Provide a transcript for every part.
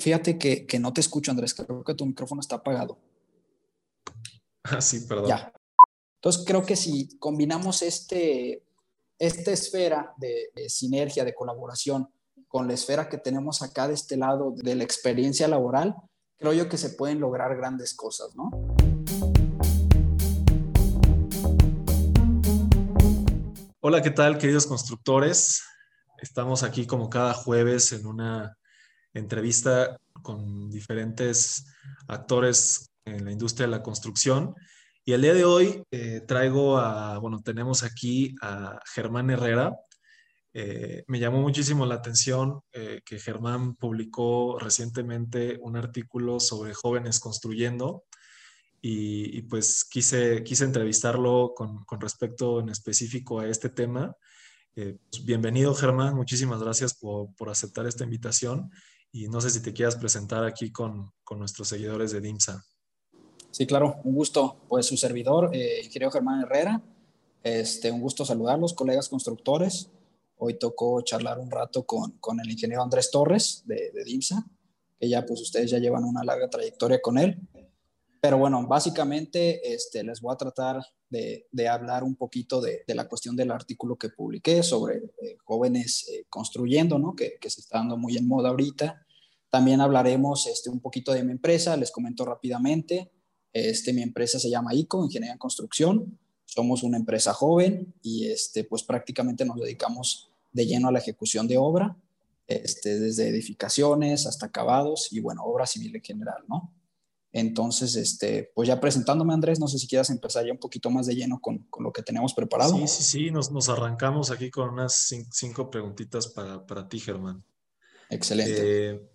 Fíjate que, que no te escucho, Andrés. Creo que tu micrófono está apagado. Ah, sí, perdón. Ya. Entonces, creo que si combinamos este, esta esfera de, de, sinergia, de colaboración, con la esfera que tenemos acá de este lado de la experiencia laboral, creo yo que se pueden lograr grandes cosas, ¿no? Hola, ¿qué tal, queridos constructores? Estamos aquí como cada jueves en una entrevista con diferentes actores en la industria de la construcción. Y el día de hoy eh, traigo a, bueno, tenemos aquí a Germán Herrera. Eh, me llamó muchísimo la atención eh, que Germán publicó recientemente un artículo sobre jóvenes construyendo y, y pues quise, quise entrevistarlo con, con, respecto en específico a este tema. Pues bienvenido Germán, muchísimas gracias por, por aceptar esta invitación y no sé si te quieras presentar aquí con, con nuestros seguidores de DIMSA. Sí, claro, un gusto. Pues su servidor, eh, ingeniero Germán Herrera. Este, un gusto saludarlos, colegas constructores. Hoy tocó charlar un rato con, con el ingeniero Andrés Torres de, de, DIMSA, que ya pues ustedes ya llevan una larga trayectoria con él. Pero bueno, básicamente este, les voy a tratar de, de hablar un poquito de, de, la cuestión del artículo que publiqué sobre eh, jóvenes eh, construyendo, ¿no? Que, que, se está dando muy en moda ahorita. También hablaremos este, un poquito de mi empresa, les comento rápidamente. Este, mi empresa se llama ICO, Ingeniería en Construcción. Somos una empresa joven y este, pues prácticamente nos dedicamos de lleno a la ejecución de obra, este, desde edificaciones hasta acabados y bueno, obra civil en general, ¿no? Entonces, este, pues ya presentándome, Andrés, no sé si quieras empezar ya un poquito más de lleno con, con lo que tenemos preparado. Sí, sí, sí, nos, nos arrancamos aquí con unas cinco, preguntitas para, para, ti, Germán. Excelente. Eh,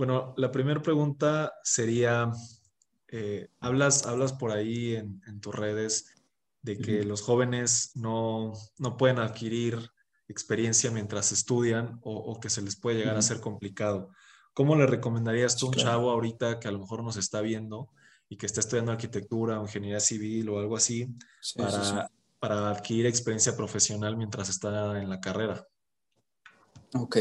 bueno, la primera pregunta sería, eh, hablas, hablas por ahí en, en tus redes de que uh -huh. los jóvenes no, no, pueden adquirir experiencia mientras estudian o, o, que se les puede llegar uh -huh. a ser complicado. ¿Cómo le recomendarías tú a un claro. chavo ahorita que a lo mejor nos está viendo y que está estudiando arquitectura o ingeniería civil o algo así sí, para, sí, sí. para adquirir experiencia profesional mientras está en la carrera? Ok,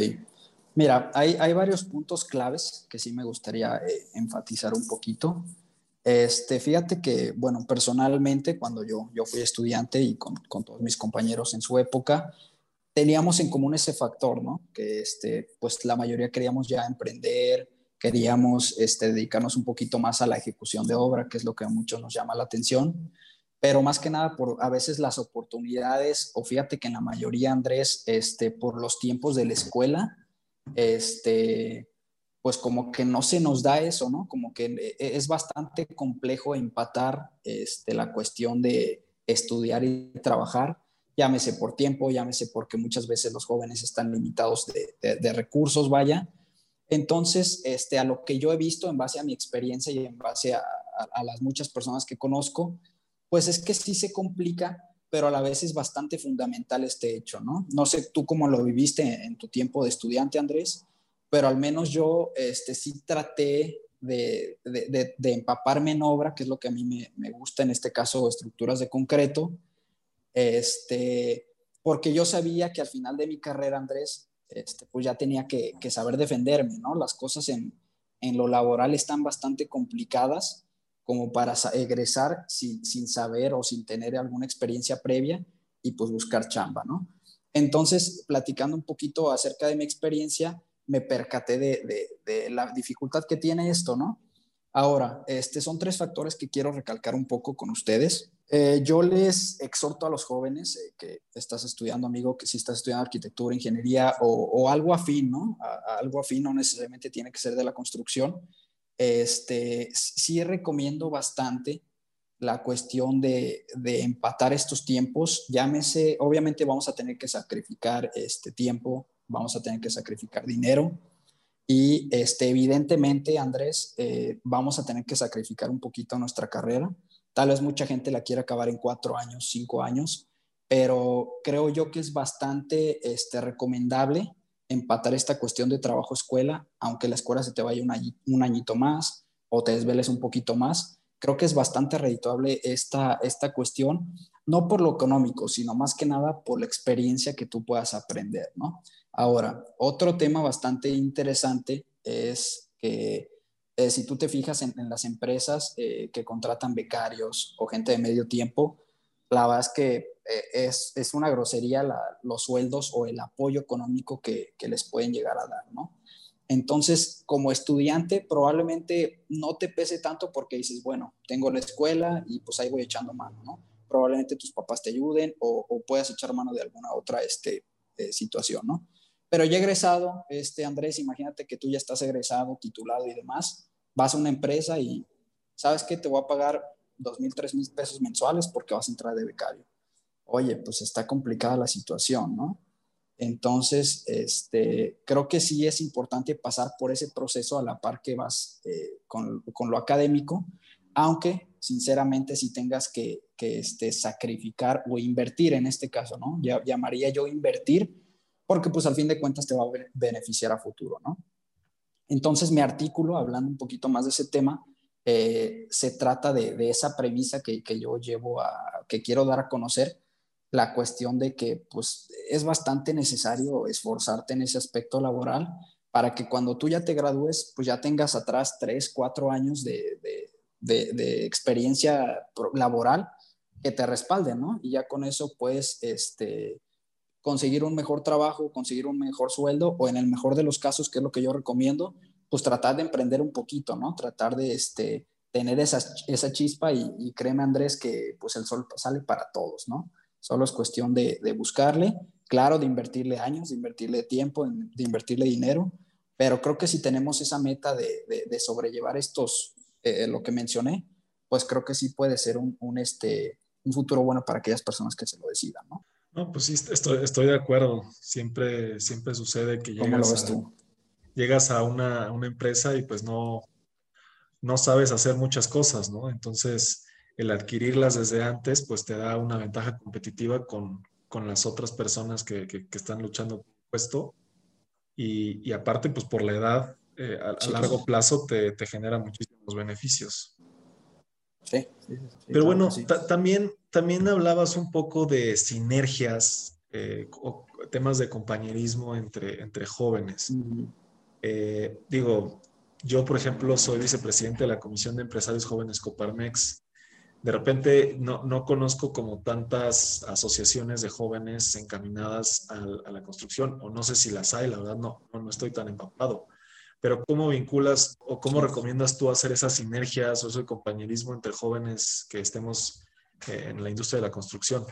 Mira, hay, hay, varios puntos claves que sí me gustaría eh, enfatizar un poquito. Este, fíjate que, bueno, personalmente, cuando yo, yo fui estudiante y con, con, todos mis compañeros en su época, teníamos en común ese factor, ¿no? Que, este, pues, la mayoría queríamos ya emprender, queríamos este, dedicarnos un poquito más a la ejecución de obra, que es lo que a muchos nos llama la atención, pero más que nada por a veces las oportunidades, o fíjate que en la mayoría, Andrés, este, por los tiempos de la escuela, este, pues como que no se nos da eso, ¿no? Como que es bastante complejo empatar este, la cuestión de estudiar y trabajar, llámese por tiempo, llámese porque muchas veces los jóvenes están limitados de, recursos, vaya. Entonces, este, a lo que yo he visto en base a mi experiencia y en base a, a las muchas personas que conozco, pues es que sí se complica pero a la vez es bastante fundamental este hecho, ¿no? No sé tú cómo lo viviste en tu tiempo de estudiante, Andrés, pero al menos yo este, sí traté de, de, de, empaparme en obra, que es lo que a mí me, me, gusta, en este caso, estructuras de concreto, este, porque yo sabía que al final de mi carrera, Andrés, este, pues ya tenía que, que saber defenderme, ¿no? Las cosas en, en lo laboral están bastante complicadas como para egresar sin, sin, saber o sin tener alguna experiencia previa y pues buscar chamba, ¿no? Entonces, platicando un poquito acerca de mi experiencia, me percaté de, de, la dificultad que tiene esto, ¿no? Ahora, este, son tres factores que quiero recalcar un poco con ustedes. Eh, yo les exhorto a los jóvenes eh, que estás estudiando, amigo, que si estás estudiando arquitectura, ingeniería o, algo afín, ¿no? Algo afín no necesariamente tiene que ser de la construcción, este, sí recomiendo bastante la cuestión de, empatar estos tiempos. Llámese, obviamente vamos a tener que sacrificar este tiempo, vamos a tener que sacrificar dinero y este, evidentemente, Andrés, eh, vamos a tener que sacrificar un poquito nuestra carrera. Tal vez mucha gente la quiera acabar en cuatro años, cinco años, pero creo yo que es bastante este, recomendable empatar esta cuestión de trabajo-escuela, aunque la escuela se te vaya un, añito, un añito más o te desveles un poquito más. Creo que es bastante redituable esta, esta cuestión, no por lo económico, sino más que nada por la experiencia que tú puedas aprender, ¿no? Ahora, otro tema bastante interesante es que eh, si tú te fijas en, las empresas eh, que contratan becarios o gente de medio tiempo, la verdad es que eh, es, una grosería los sueldos o el apoyo económico que, que, les pueden llegar a dar, ¿no? Entonces, como estudiante, probablemente no te pese tanto porque dices, bueno, tengo la escuela y pues ahí voy echando mano, ¿no? Probablemente tus papás te ayuden o, puedas echar mano de alguna otra este, situación, ¿no? Pero ya egresado, este, Andrés, imagínate que tú ya estás egresado, titulado y demás, vas a una empresa y sabes que te voy a pagar dos mil, tres mil pesos mensuales porque vas a entrar de becario. Oye, pues está complicada la situación, ¿no? Entonces, este, creo que sí es importante pasar por ese proceso a la par que vas eh, con, con, lo académico, aunque sinceramente si tengas que, que este, sacrificar o invertir en este caso, ¿no? Llamaría yo invertir porque pues al fin de cuentas te va a beneficiar a futuro, ¿no? Entonces mi artículo, hablando un poquito más de ese tema, eh, se trata de, esa premisa que, que, yo llevo a, que quiero dar a conocer, la cuestión de que pues es bastante necesario esforzarte en ese aspecto laboral para que cuando tú ya te gradúes, pues ya tengas atrás tres, cuatro años de, de, experiencia laboral que te respalden, ¿no? Y ya con eso puedes, este, conseguir un mejor trabajo, conseguir un mejor sueldo o en el mejor de los casos, que es lo que yo recomiendo, pues tratar de emprender un poquito, ¿no? Tratar de este, tener esa, esa chispa y, créeme Andrés que pues el sol sale para todos, ¿no? Solo es cuestión de, buscarle, claro, de invertirle años, de invertirle tiempo, de invertirle dinero, pero creo que si tenemos esa meta de, de, sobrellevar estos, eh, lo que mencioné, pues creo que sí puede ser un, un, este, un futuro bueno para aquellas personas que se lo decidan, ¿no? No, pues sí, estoy, estoy de acuerdo. Siempre, siempre sucede que llegas, a, llegas a una, una, empresa y pues no, no sabes hacer muchas cosas, ¿no? Entonces, el adquirirlas desde antes, pues te da una ventaja competitiva con, con las otras personas que, que, están luchando por puesto. Y, y, aparte, pues por la edad, eh, a, largo plazo te, te genera muchísimos beneficios. Sí, Pero bueno, también, también hablabas un poco de sinergias eh, o temas de compañerismo entre, entre jóvenes. Eh, digo, yo, por ejemplo, soy vicepresidente de la Comisión de Empresarios Jóvenes Coparmex. De repente no, no conozco como tantas asociaciones de jóvenes encaminadas a, a, la construcción, o no sé si las hay, la verdad no, no, no estoy tan empapado pero ¿cómo vinculas o cómo recomiendas tú hacer esas sinergias o ese compañerismo entre jóvenes que estemos eh, en la industria de la construcción?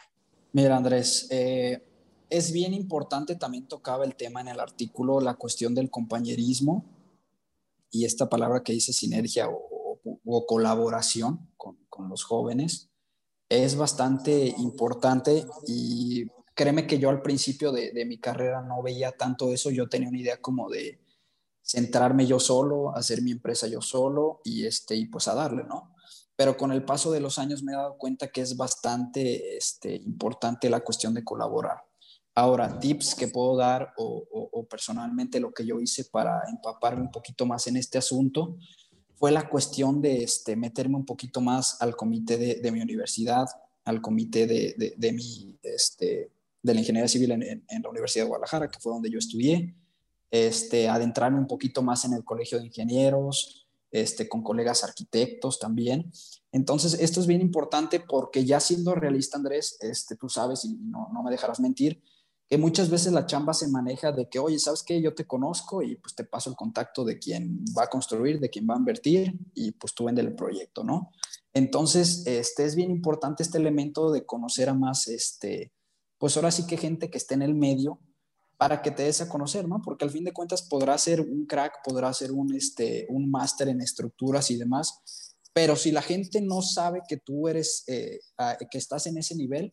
Mira, Andrés, eh, es bien importante, también tocaba el tema en el artículo, la cuestión del compañerismo y esta palabra que dice sinergia o, colaboración con, con, los jóvenes es bastante importante y créeme que yo al principio de, mi carrera no veía tanto eso, yo tenía una idea como de centrarme yo solo, hacer mi empresa yo solo y, este, y pues a darle, ¿no? Pero con el paso de los años me he dado cuenta que es bastante este, importante la cuestión de colaborar. Ahora, tips que puedo dar o, personalmente lo que yo hice para empaparme un poquito más en este asunto fue la cuestión de este, meterme un poquito más al comité de, mi universidad, al comité de, mi, este, de la ingeniería civil en, la Universidad de Guadalajara, que fue donde yo estudié, este, adentrarme un poquito más en el colegio de ingenieros, este, con colegas arquitectos también. Entonces, esto es bien importante porque ya siendo realista, Andrés, este, tú sabes y no me dejarás mentir, que muchas veces la chamba se maneja de que, oye, ¿sabes qué? Yo te conozco y pues te paso el contacto de quien va a construir, de quien va a invertir y pues tú vende el proyecto, ¿no? Entonces, este es bien importante este elemento de conocer a más, este, pues ahora sí que gente que esté en el medio para que te des a conocer, ¿no? Porque al fin de cuentas podrás ser un crack, podrás ser un, este, un máster en estructuras y demás, pero si la gente no sabe que tú eres, eh, que estás en ese nivel,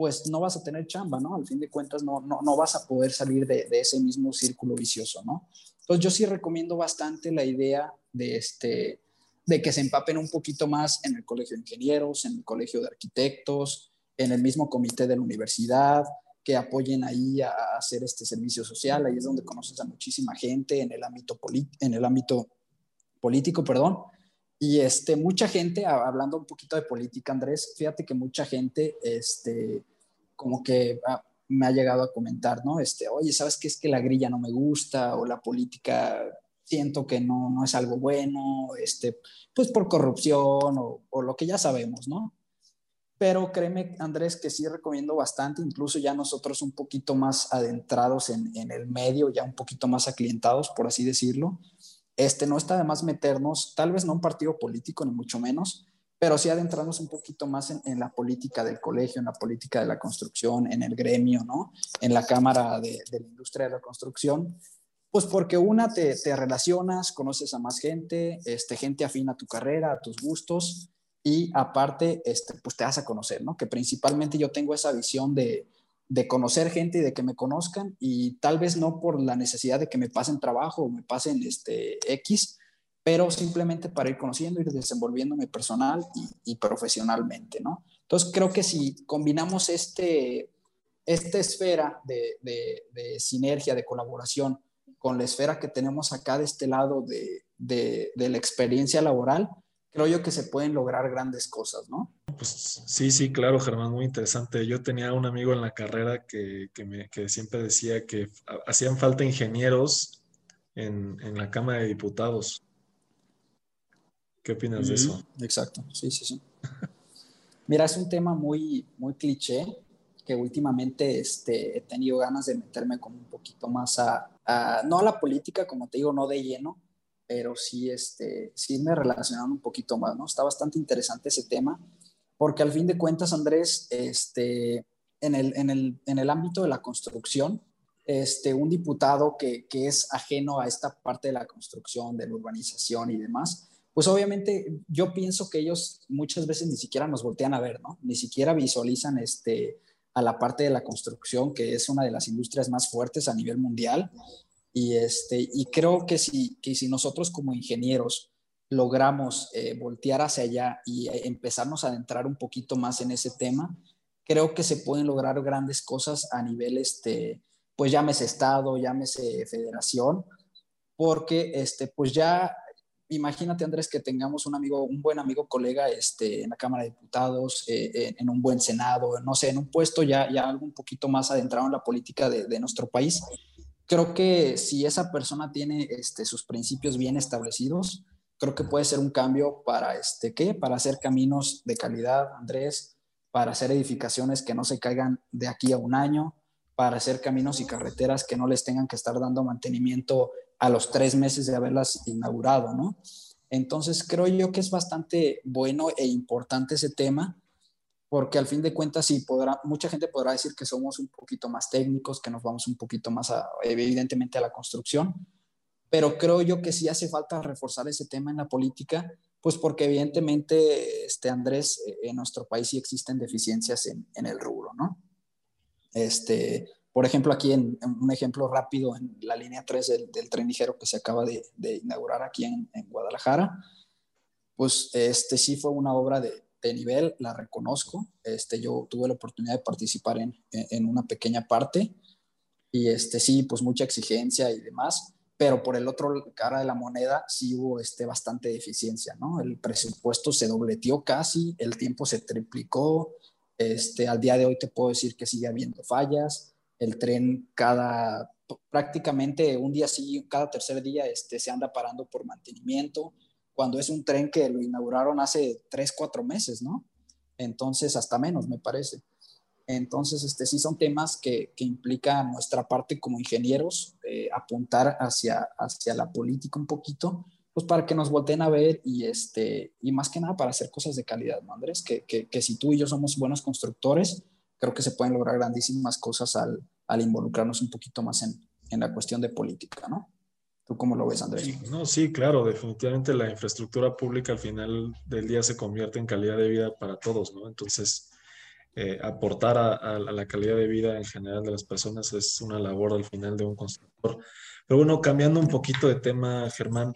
pues no vas a tener chamba, ¿no? Al fin de cuentas no, no, no vas a poder salir de, ese mismo círculo vicioso, ¿no? Entonces yo sí recomiendo bastante la idea de, este, de que se empapen un poquito más en el colegio de ingenieros, en el colegio de arquitectos, en el mismo comité de la universidad, que apoyen ahí a hacer este servicio social. Ahí es donde conoces a muchísima gente en el ámbito, en el ámbito político, perdón. Y este, mucha gente, hablando un poquito de política, Andrés, fíjate que mucha gente, este, como que ah, me ha llegado a comentar, ¿no? Este, oye, ¿sabes qué es que la grilla no me gusta o la política siento que no, no es algo bueno, este, pues por corrupción o, lo que ya sabemos, ¿no? pero créeme, Andrés, que sí recomiendo bastante, incluso ya nosotros un poquito más adentrados en, en, el medio, ya un poquito más aclientados, por así decirlo. Este, no está de más meternos, tal vez no un partido político, ni mucho menos, pero sí adentrarnos un poquito más en, la política del colegio, en la política de la construcción, en el gremio, ¿no? En la Cámara de, de la Industria de la Construcción, pues porque una, te, te, relacionas, conoces a más gente, este, gente afina a tu carrera, a tus gustos, y aparte, este, pues te vas a conocer, ¿no? Que principalmente yo tengo esa visión de, de conocer gente y de que me conozcan y tal vez no por la necesidad de que me pasen trabajo o me pasen este X, pero simplemente para ir conociendo, ir desenvolviéndome personal y, profesionalmente, ¿no? Entonces creo que si combinamos este, esta esfera de, de, de, sinergia, de colaboración con la esfera que tenemos acá de este lado de, de la experiencia laboral, creo yo que se pueden lograr grandes cosas, ¿no? Pues sí, sí, claro, Germán, muy interesante. Yo tenía un amigo en la carrera que, que, me, que siempre decía que hacían falta ingenieros en, en, la Cámara de Diputados. ¿Qué opinas mm, de eso? Exacto, sí, sí, sí. Mira, es un tema muy, muy cliché que últimamente este, he tenido ganas de meterme como un poquito más a, a, no a la política, como te digo, no de lleno, pero sí, este, sí me relacionaron un poquito más, ¿no? Está bastante interesante ese tema, porque al fin de cuentas, Andrés, este, en, el, en, el, en el ámbito de la construcción, este, un diputado que, que es ajeno a esta parte de la construcción, de la urbanización y demás, pues obviamente yo pienso que ellos muchas veces ni siquiera nos voltean a ver, ¿no? Ni siquiera visualizan este, a la parte de la construcción, que es una de las industrias más fuertes a nivel mundial y, este, y creo que si, que si nosotros como ingenieros logramos eh, voltear hacia allá y eh, empezarnos a adentrar un poquito más en ese tema, creo que se pueden lograr grandes cosas a nivel, este, pues llámese Estado, llámese Federación, porque este, pues ya imagínate Andrés que tengamos un amigo, un buen amigo colega este, en la Cámara de Diputados, eh, en un buen Senado, no sé, en un puesto ya, ya algo un poquito más adentrado en la política de, de nuestro país creo que si esa persona tiene este, sus principios bien establecidos, creo que puede ser un cambio para, este, ¿qué? Para hacer caminos de calidad, Andrés, para hacer edificaciones que no se caigan de aquí a un año, para hacer caminos y carreteras que no les tengan que estar dando mantenimiento a los tres meses de haberlas inaugurado, ¿no? Entonces creo yo que es bastante bueno e importante ese tema porque al fin de cuentas sí, podrá, mucha gente podrá decir que somos un poquito más técnicos, que nos vamos un poquito más a, evidentemente a la construcción, pero creo yo que sí hace falta reforzar ese tema en la política, pues porque evidentemente, este, Andrés, eh, en nuestro país sí existen deficiencias en, en el rubro, ¿no? Este, por ejemplo, aquí en, un ejemplo rápido, en la línea 3 del, del tren ligero que se acaba de, de inaugurar aquí en, en, Guadalajara, pues este sí fue una obra de, de nivel, la reconozco. Este, yo tuve la oportunidad de participar en, en, una pequeña parte y este, sí, pues mucha exigencia y demás, pero por el otro cara de la moneda sí hubo este, bastante deficiencia, ¿no? El presupuesto se dobleteó casi, el tiempo se triplicó, este, al día de hoy te puedo decir que sigue habiendo fallas, el tren cada, prácticamente un día sí, cada tercer día este, se anda parando por mantenimiento, cuando es un tren que lo inauguraron hace tres, cuatro meses, ¿no? Entonces, hasta menos, me parece. Entonces, este, sí son temas que, que implican nuestra parte como ingenieros, eh, apuntar hacia, hacia la política un poquito, pues para que nos volteen a ver y, este, y más que nada para hacer cosas de calidad, ¿no, Andrés? Que, que, que si tú y yo somos buenos constructores, creo que se pueden lograr grandísimas cosas al, al involucrarnos un poquito más en, en la cuestión de política, ¿no? ¿Tú cómo lo ves, Andrés? No, sí, claro, definitivamente la infraestructura pública al final del día se convierte en calidad de vida para todos, ¿no? Entonces, eh, aportar a, a, la calidad de vida en general de las personas es una labor al final de un constructor. Pero bueno, cambiando un poquito de tema, Germán,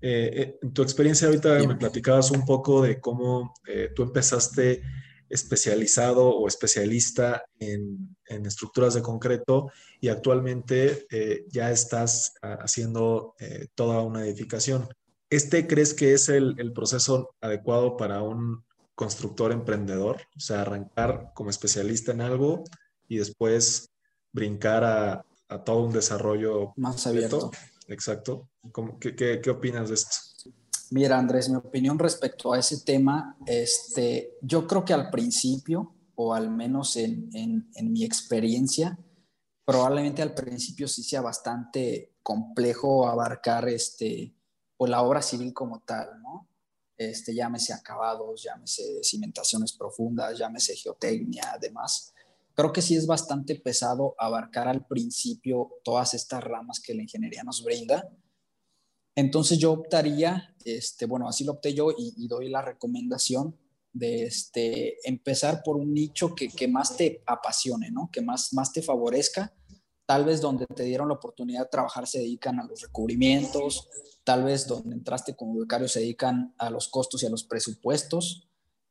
eh, eh en tu experiencia ahorita Bien. me platicabas un poco de cómo eh, tú empezaste especializado o especialista en, en, estructuras de concreto y actualmente eh, ya estás ah, haciendo eh, toda una edificación. ¿Este crees que es el, el, proceso adecuado para un constructor emprendedor? O sea, arrancar como especialista en algo y después brincar a, a todo un desarrollo más abierto. exacto. ¿Qué, qué, qué opinas de esto? Mira, Andrés, mi opinión respecto a ese tema, este, yo creo que al principio, o al menos en, en, mi experiencia, probablemente al principio sí sea bastante complejo abarcar este, o la obra civil como tal, ¿no? Este, llámese acabados, llámese cimentaciones profundas, llámese geotecnia, además. Creo que sí es bastante pesado abarcar al principio todas estas ramas que la ingeniería nos brinda. Entonces yo optaría, este, bueno, así lo opté yo y doy la recomendación de este, empezar por un nicho que, que, más te apasione, ¿no? Que más, más te favorezca. Tal vez donde te dieron la oportunidad de trabajar se dedican a los recubrimientos, tal vez donde entraste como becario se dedican a los costos y a los presupuestos.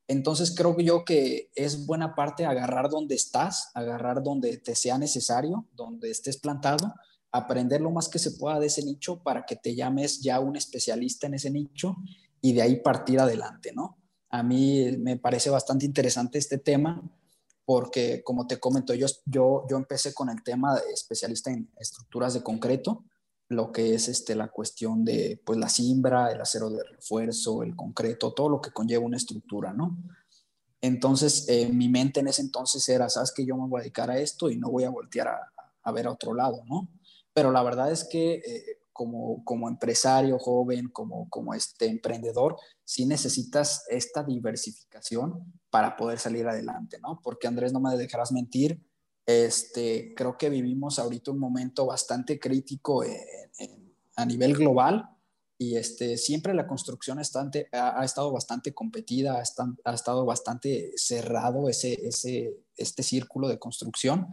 Entonces creo yo que es buena parte agarrar donde estás, agarrar donde te sea necesario, donde estés plantado, aprender lo más que se pueda de ese nicho para que te llames ya un especialista en ese nicho y de ahí partir adelante, ¿no? A mí me parece bastante interesante este tema porque, como te comento, yo, yo, yo empecé con el tema de especialista en estructuras de concreto, lo que es este, la cuestión de pues, la cimbra, el acero de refuerzo, el concreto, todo lo que conlleva una estructura, ¿no? Entonces, eh, mi mente en ese entonces era, sabes que yo me voy a dedicar a esto y no voy a voltear a, a ver a otro lado, ¿no? Pero la verdad es que eh, como, como empresario joven, como, como este emprendedor, sí necesitas esta diversificación para poder salir adelante, ¿no? Porque Andrés, no me dejarás mentir, este, creo que vivimos ahorita un momento bastante crítico a nivel global y este, siempre la construcción estante, ha, ha, estado bastante competida, ha, ha, estado bastante cerrado ese, ese, este círculo de construcción.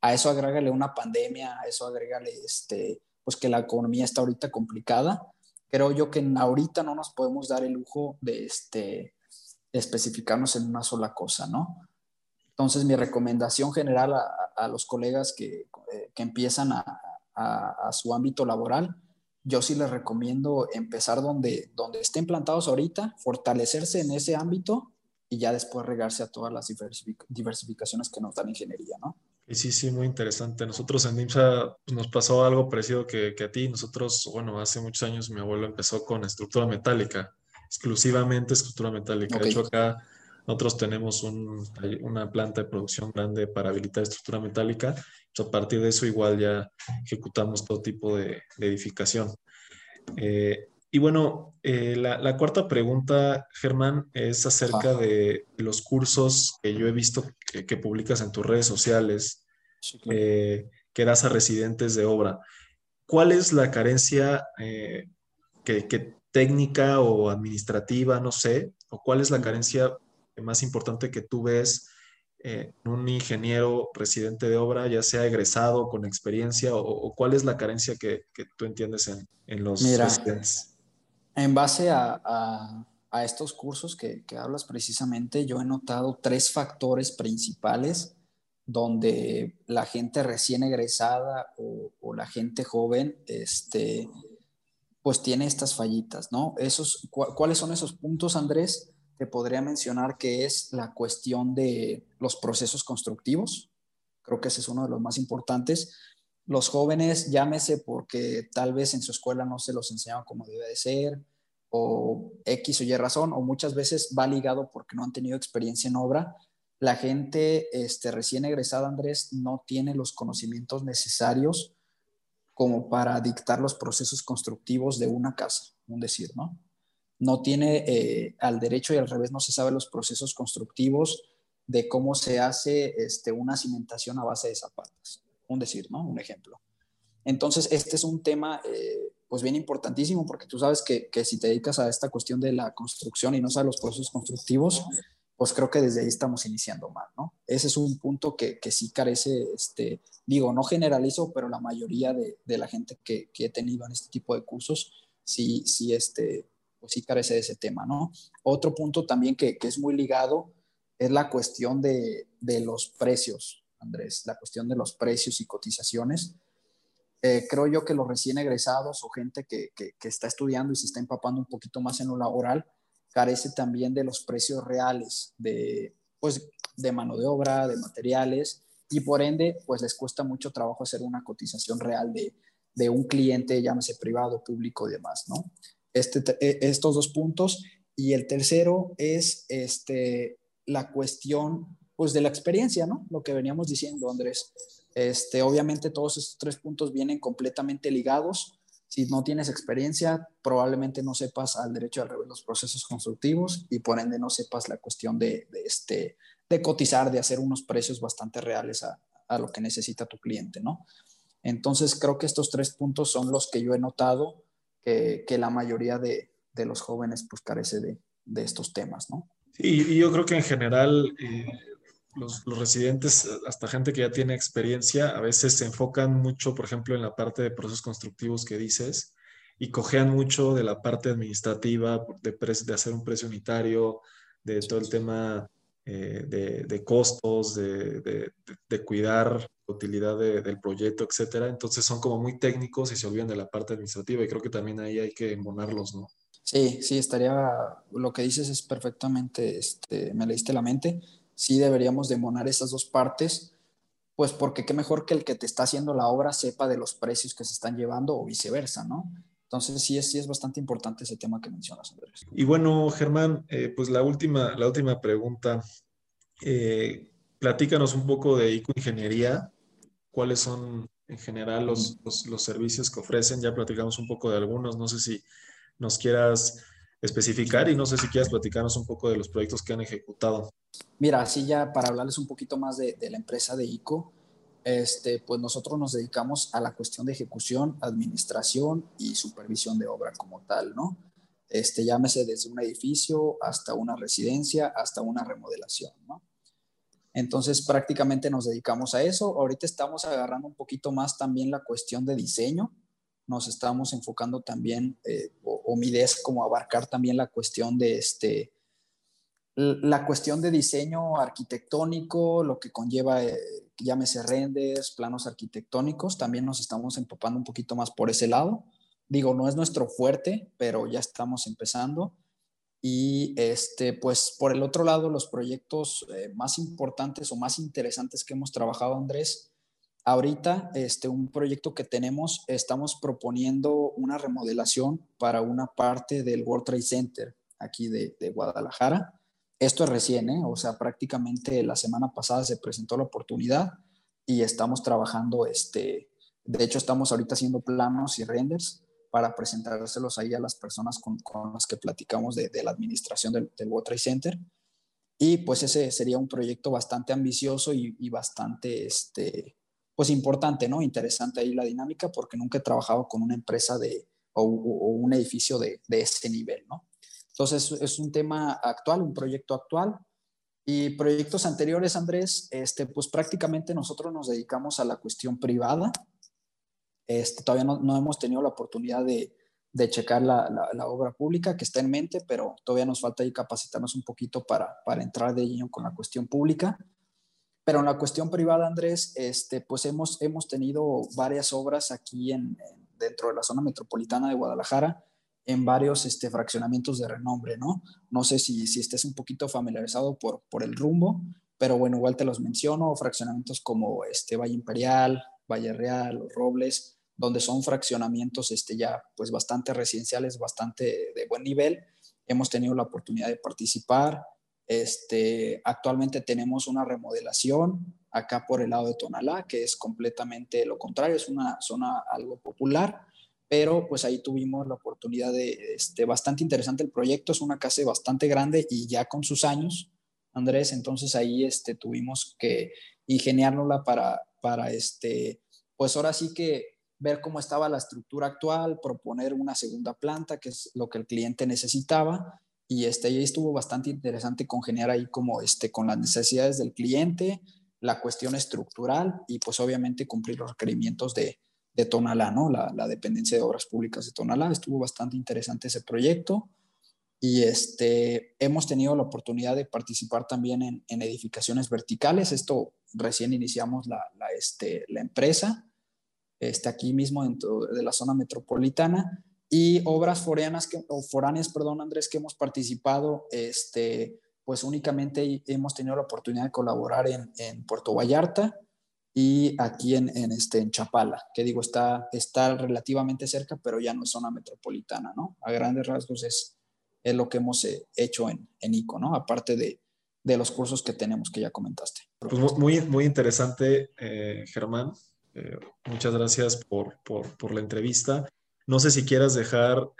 A eso agrégale una pandemia, a eso agrégale este, pues que la economía está ahorita complicada. Creo yo que ahorita no nos podemos dar el lujo de, este, especificarnos en una sola cosa, ¿no? Entonces, mi recomendación general a, los colegas que, eh, que empiezan a, su ámbito laboral, yo sí les recomiendo empezar donde, donde estén plantados ahorita, fortalecerse en ese ámbito y ya después regarse a todas las diversificaciones que nos da ingeniería, ¿no? Y sí, sí, muy interesante. Nosotros en NIMSA pues, nos pasó algo parecido que, que, a ti. Nosotros, bueno, hace muchos años mi abuelo empezó con estructura metálica, exclusivamente estructura metálica. Okay. De hecho, acá nosotros tenemos un, una planta de producción grande para habilitar estructura metálica. Pues, a partir de eso igual ya ejecutamos todo tipo de, de edificación. Eh, y bueno, eh, la, la, cuarta pregunta, Germán, es acerca de los cursos que yo he visto que, que publicas en tus redes sociales, sí, claro. eh, que das a residentes de obra. ¿Cuál es la carencia eh, que, que, técnica o administrativa, no sé, o cuál es la carencia más importante que tú ves en un ingeniero residente de obra, ya sea egresado, con experiencia, o, o cuál es la carencia que, que tú entiendes en, en los Mira. residentes? En base a, a, a estos cursos que, que, hablas precisamente, yo he notado tres factores principales donde la gente recién egresada o, la gente joven, este, pues tiene estas fallitas, ¿no? Esos, cu ¿Cuáles son esos puntos, Andrés? Te podría mencionar que es la cuestión de los procesos constructivos. Creo que ese es uno de los más importantes los jóvenes, llámese porque tal vez en su escuela no se los enseñaban como debe de ser, o X o Y razón, o muchas veces va ligado porque no han tenido experiencia en obra. La gente este, recién egresada, Andrés, no tiene los conocimientos necesarios como para dictar los procesos constructivos de una casa, un decir, ¿no? No tiene eh, al derecho y al revés, no se sabe los procesos constructivos de cómo se hace este, una cimentación a base de zapatas un decir, ¿no? Un ejemplo. Entonces, este es un tema, eh, pues bien importantísimo, porque tú sabes que, que, si te dedicas a esta cuestión de la construcción y no sabes los procesos constructivos, pues creo que desde ahí estamos iniciando mal, ¿no? Ese es un punto que, que sí carece, este, digo, no generalizo, pero la mayoría de, de la gente que, que, he tenido en este tipo de cursos, sí, sí, este, pues sí carece de ese tema, ¿no? Otro punto también que, es muy ligado es la cuestión de, de los precios, Andrés, la cuestión de los precios y cotizaciones. Eh, creo yo que los recién egresados o gente que, que, que, está estudiando y se está empapando un poquito más en lo laboral, carece también de los precios reales de, pues, de mano de obra, de materiales, y por ende, pues les cuesta mucho trabajo hacer una cotización real de, de un cliente, llámese privado, público y demás, ¿no? Este, e, estos dos puntos. Y el tercero es este, la cuestión pues, de la experiencia, ¿no? Lo que veníamos diciendo, Andrés. Este, obviamente todos estos tres puntos vienen completamente ligados. Si no tienes experiencia, probablemente no sepas al derecho al revés los procesos constructivos y por ende no sepas la cuestión de, este, de cotizar, de hacer unos precios bastante reales a, lo que necesita tu cliente, ¿no? Entonces, creo que estos tres puntos son los que yo he notado que, la mayoría de, los jóvenes pues carece de, estos temas. Sí, y yo creo que en general eh, los, los, residentes, hasta gente que ya tiene experiencia, a veces se enfocan mucho, por ejemplo, en la parte de procesos constructivos que dices y cojean mucho de la parte administrativa, de, de hacer un precio unitario, de todo el tema eh, de, de, costos, de, de, cuidar la utilidad del proyecto, etcétera. Entonces son como muy técnicos y se olvidan de la parte administrativa y creo que también ahí hay que embonarlos, ¿no? Sí, sí, estaría, lo que dices es perfectamente, este, me leíste la mente, sí deberíamos de embonar esas dos partes, pues porque qué mejor que el que te está haciendo la obra sepa de los precios que se están llevando o viceversa, ¿no? Entonces sí es, sí es bastante importante ese tema que mencionas, Andrés. Y bueno, Germán, eh, pues la última, la última pregunta. Eh, platícanos un poco de ICO Ingeniería. ¿Cuáles son en general los, los, los, servicios que ofrecen? Ya platicamos un poco de algunos. No sé si nos quieras especificar y no sé si quieras platicarnos un poco de los proyectos que han ejecutado. Mira, así ya para hablarles un poquito más de, de la empresa de ICO, este, pues nosotros nos dedicamos a la cuestión de ejecución, administración y supervisión de obra como tal, ¿no? Este, llámese desde un edificio hasta una residencia, hasta una remodelación, ¿no? Entonces prácticamente nos dedicamos a eso. Ahorita estamos agarrando un poquito más también la cuestión de diseño. Nos estamos enfocando también, eh, o, mi idea es como abarcar también la cuestión de este, la cuestión de diseño arquitectónico, lo que conlleva, eh, llámese renders, planos arquitectónicos, también nos estamos empapando un poquito más por ese lado. Digo, no es nuestro fuerte, pero ya estamos empezando. Y este, pues por el otro lado, los proyectos eh, más importantes o más interesantes que hemos trabajado, Andrés, ahorita este, un proyecto que tenemos, estamos proponiendo una remodelación para una parte del World Trade Center aquí de, Guadalajara esto es recién, ¿eh? o sea, prácticamente la semana pasada se presentó la oportunidad y estamos trabajando, este, de hecho estamos ahorita haciendo planos y renders para presentárselos ahí a las personas con, con las que platicamos de, la administración del, del, World Trade Center. Y pues ese sería un proyecto bastante ambicioso y, y, bastante, este, pues importante, ¿no? Interesante ahí la dinámica porque nunca he trabajado con una empresa de, o, un edificio de, de ese nivel, ¿no? Entonces, es un tema actual, un proyecto actual. Y proyectos anteriores, Andrés, este, pues prácticamente nosotros nos dedicamos a la cuestión privada. Este, todavía no, no hemos tenido la oportunidad de, de checar la, la, la, obra pública que está en mente, pero todavía nos falta ahí capacitarnos un poquito para, para entrar de lleno con la cuestión pública. Pero en la cuestión privada, Andrés, este, pues hemos, hemos tenido varias obras aquí en, en, dentro de la zona metropolitana de Guadalajara en varios este, fraccionamientos de renombre, ¿no? No sé si, si estés un poquito familiarizado por, por el rumbo, pero bueno, igual te los menciono, fraccionamientos como este Valle Imperial, Valle Real, Los Robles, donde son fraccionamientos este, ya pues bastante residenciales, bastante de buen nivel. Hemos tenido la oportunidad de participar. Este, actualmente tenemos una remodelación acá por el lado de Tonalá, que es completamente lo contrario, es una zona algo popular pero pues ahí tuvimos la oportunidad de, este, bastante interesante el proyecto, es una casa bastante grande y ya con sus años, Andrés, entonces ahí este, tuvimos que ingeniárnosla para, para, este, pues ahora sí que ver cómo estaba la estructura actual, proponer una segunda planta, que es lo que el cliente necesitaba, y este, ahí estuvo bastante interesante congeniar ahí como este, con las necesidades del cliente, la cuestión estructural y pues obviamente cumplir los requerimientos de, de Tonalá, ¿no? La, la, dependencia de obras públicas de Tonalá. Estuvo bastante interesante ese proyecto y este, hemos tenido la oportunidad de participar también en, en edificaciones verticales. Esto recién iniciamos la, la, este, la empresa, este, aquí mismo dentro de la zona metropolitana y obras foráneas, que, o foráneas, perdón, Andrés, que hemos participado, este, pues únicamente hemos tenido la oportunidad de colaborar en, en Puerto Vallarta, y aquí en, en, este, en Chapala, que digo, está, está relativamente cerca, pero ya no es zona metropolitana, ¿no? A grandes rasgos es, es lo que hemos eh, hecho en, en ICO, ¿no? Aparte de, de, los cursos que tenemos que ya comentaste. Pues muy, muy interesante, eh, Germán. Eh, muchas gracias por, por, por, la entrevista. No sé si quieras dejar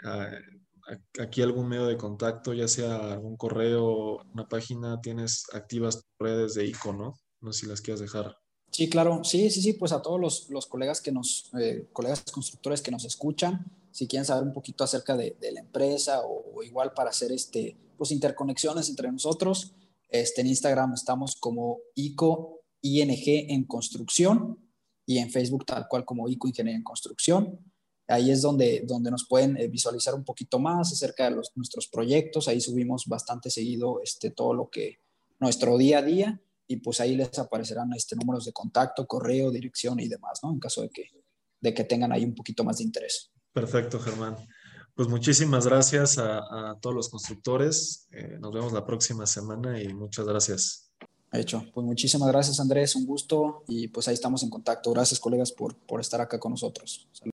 aquí algún medio de contacto, ya sea algún correo, una página, tienes activas redes de ICO, ¿no? No sé si las quieras dejar. Sí, claro, sí, sí, sí, pues a todos los, colegas que nos, eh, colegas constructores que nos escuchan, si quieren saber un poquito acerca de, de la empresa o, o, igual para hacer este, pues interconexiones entre nosotros, este, en Instagram estamos como ICO ING en construcción y en Facebook tal cual como ICO Ingeniería en Construcción. Ahí es donde, donde nos pueden eh, visualizar un poquito más acerca de los, nuestros proyectos. Ahí subimos bastante seguido este, todo lo que nuestro día a día y pues ahí les aparecerán este, números de contacto, correo, dirección y demás, ¿no? En caso de que, de que tengan ahí un poquito más de interés. Perfecto, Germán. Pues muchísimas gracias a, a todos los constructores. Eh, nos vemos la próxima semana y muchas gracias. Hecho. Pues muchísimas gracias, Andrés. Un gusto y pues ahí estamos en contacto. Gracias, colegas, por, por estar acá con nosotros. Salud.